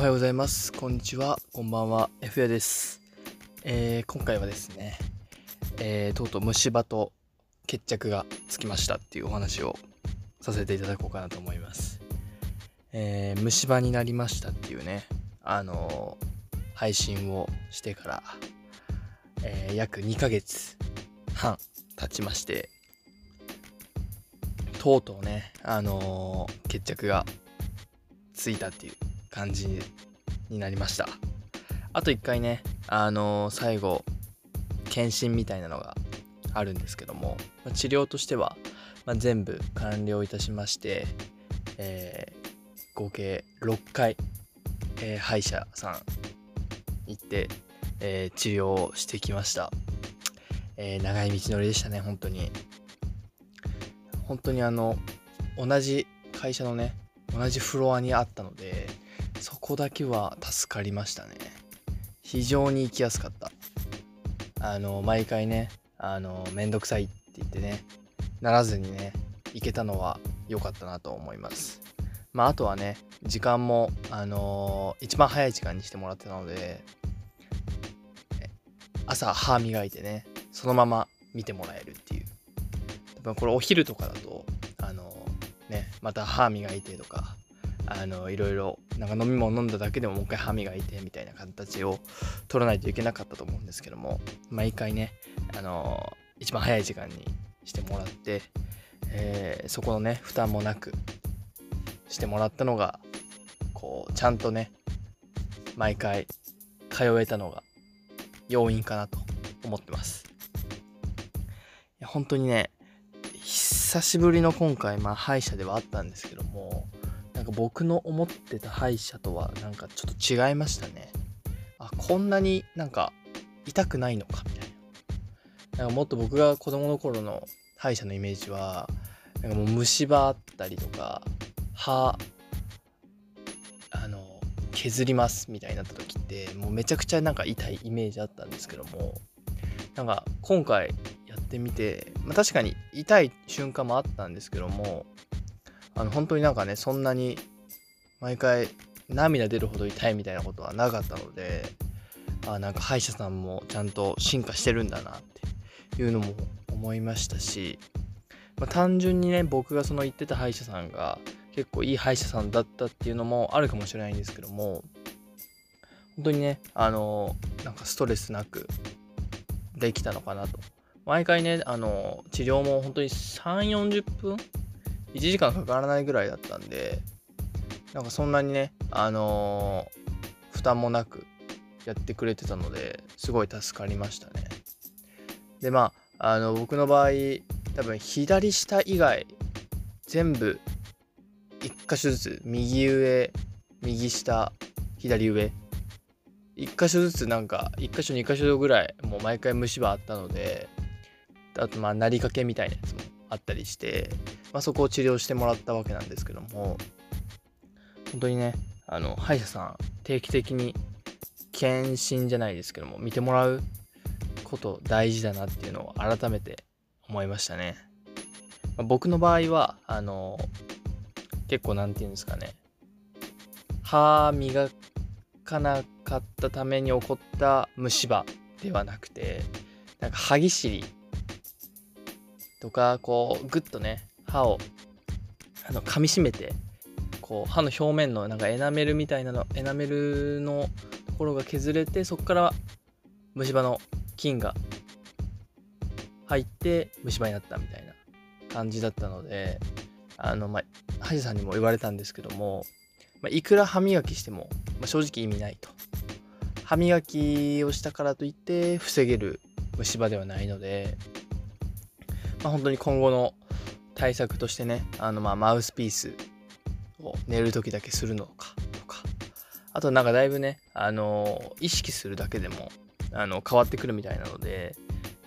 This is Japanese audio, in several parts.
はようございます。こんにちは。こんばんは。F やです。えー今回はですね、えーとうとう虫歯と決着がつきましたっていうお話をさせていただこうかなと思います。えー虫歯になりましたっていうね、あのー配信をしてから、え約2ヶ月半経ちまして、とうとうね、あの決着がついたっていう感じになりました。あと一回ねあのー最後検診みたいなのがあるんですけども、まあ治療としては、まあ全部完了いたしまして、えー合計6回、えー歯医者さん行って、え治療をしてきました、え長い道のりでしたね本当に。本当にあの同じ会社のね同じフロアにあったのでそこだけは助かりましたね。非常に行きやすかった。あの毎回ねあのめんどくさいって言ってねならずにね行けたのは良かったなと思います。まああとはね時間もあの一番早い時間にしてもらってたので朝歯磨いてねそのまま見てもらえるっていう。多分これお昼とかだとあのねまた歯磨いてとかあのいろいろなんか飲み物飲んだだけでももう一回歯磨いてみたいな形を取らないといけなかったと思うんですけども毎回ねあの一番早い時間にしてもらって、えーそこのね負担もなくしてもらったのがこうちゃんとね毎回通えたのが要因かなと思ってます。いや本当にね久しぶりの今回まあ歯医者ではあったんですけどもなんか僕の思ってた歯医者とはなんかちょっと違いましたね。あこんなになんか痛くないのかみたいな。なんかもっと僕が子供の頃の歯医者のイメージはなんかもう虫歯あったりとか歯あの削りますみたいになった時ってもうめちゃくちゃなんか痛いイメージあったんですけどもなんか今回やってみて、まあ、確かに痛い瞬間もあったんですけどもあの本当になんかねそんなに毎回涙出るほど痛いみたいなことはなかったのであなんか歯医者さんもちゃんと進化してるんだなっていうのも思いましたし、まあ、単純にね僕がその言ってた歯医者さんが結構いい歯医者さんだったっていうのもあるかもしれないんですけども本当にねあのなんかストレスなくできたのかなと。毎回ねあの治療も本当に3 4 0分1時間かからないぐらいだったんでなんかそんなにねあのー負担もなくやってくれてたのですごい助かりましたね。でまああの僕の場合多分左下以外全部1箇所ずつ右上右下左上。1箇所ずつなんか1箇所2箇所ぐらいもう毎回虫歯あったのであとまあなりかけみたいなやつもあったりして、まあ、そこを治療してもらったわけなんですけども。本当にねあの歯医者さん定期的に検診じゃないですけども見てもらうこと大事だなっていうのを改めて思いましたね、まあ僕の場合はあの結構なんていうんですかね。歯磨かなかったために起こった虫歯ではなくてなんか歯ぎしりとかこうグッとね歯をあの噛みしめてこう歯の表面のなんかエナメルみたいなのエナメルのところが削れてそこから虫歯の菌が入って虫歯になったみたいな感じだったのであのまあ歯医者さんにも言われたんですけども、まあ、いくら歯磨きしても、まあ、正直意味ないと。歯磨きをしたからといって防げる虫歯ではないのでまあ、本当に今後の対策としてねあのまあマウスピースを寝る時だけするのかとか。あとなんかだいぶねあの意識するだけでもあの変わってくるみたいなので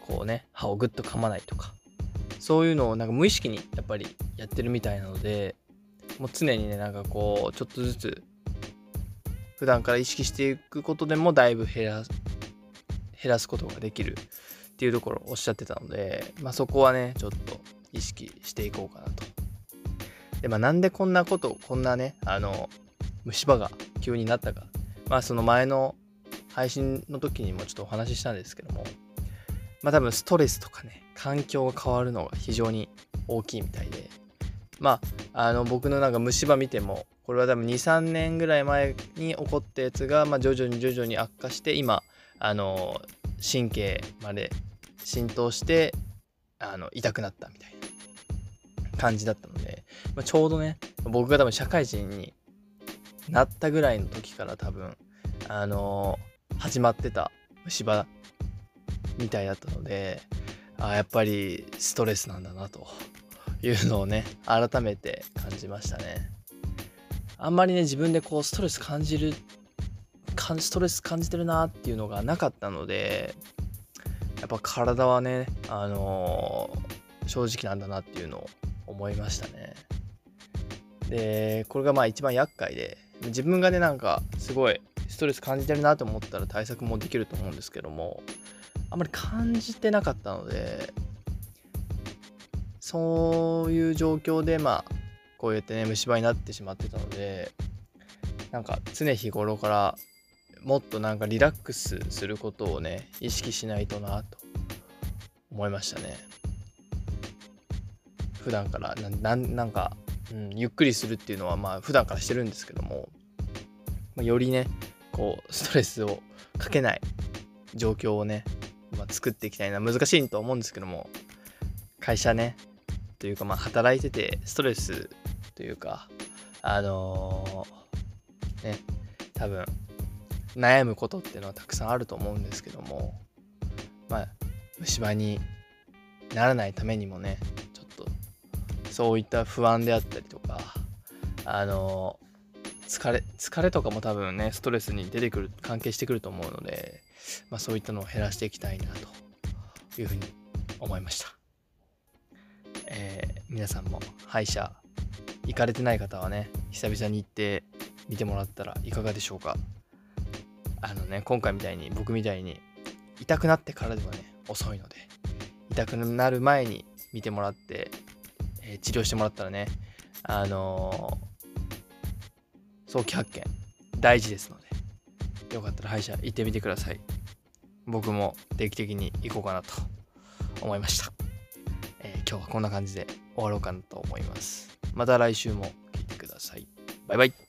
こうね歯をグッと噛まないとか。そういうのをなんか無意識にやっぱりやってるみたいなのでもう常にねなんかこうちょっとずつ普段から意識していくことでもだいぶ減ら減らすことができるっていうところをおっしゃってたので、まあ、そこはねちょっと意識していこうかなと。でまあなんでこんなことこんなねあの虫歯が急になったか。まあその前の配信の時にもちょっとお話ししたんですけども。まあ多分ストレスとかね環境が変わるのが非常に大きいみたいで。まああの僕のなんか虫歯見てもこれは多分23年ぐらい前に起こったやつが、まあ、徐々に徐々に悪化して今あの神経まで浸透してあの痛くなったみたいな。感じだったので、まあ、ちょうどね僕が多分社会人になったぐらいの時から多分あの始まってた虫歯みたいだったのであやっぱりストレスなんだなというのをね改めて感じましたね。あんまりね自分でこうストレス感じるストレス感じてるなっていうのがなかったのでやっぱ体はねあのー、正直なんだなっていうのを思いましたね。でこれがまあ一番厄介で自分がねなんかすごいストレス感じてるなと思ったら対策もできると思うんですけどもあんまり感じてなかったのでそういう状況でまあこうやってね虫歯になってしまってたのでなんか常日頃からもっとなんかリラックスすることをね意識しないとなと思いましたね。普段からななんか、うん、ゆっくりするっていうのはまあ普段からしてるんですけども、まあ、よりねこうストレスをかけない状況をね、まあ、作っていきたいな難しいと思うんですけども会社ねというかまあ働いててストレスというかあのー、ね多分悩むことっていうのはたくさんあると思うんですけどもまあ虫歯にならないためにもねそういった不安であったりとかあの疲れ疲れとかも多分ねストレスに出てくる関係してくると思うので、まあ、そういったのを減らしていきたいなというふうに思いました、えー、皆さんも歯医者行かれてない方はね久々に行って見てもらったらいかがでしょうか。あのね今回みたいに僕みたいに痛くなってからではね遅いので痛くなる前に見てもらって、えー、治療してもらったらねあのー、早期発見大事ですのでよかったら歯医者行ってみてください。僕も定期的に行こうかなと思いました、えー、今日はこんな感じで終わろうかなと思います。また来週も聞いてください。バイバイ。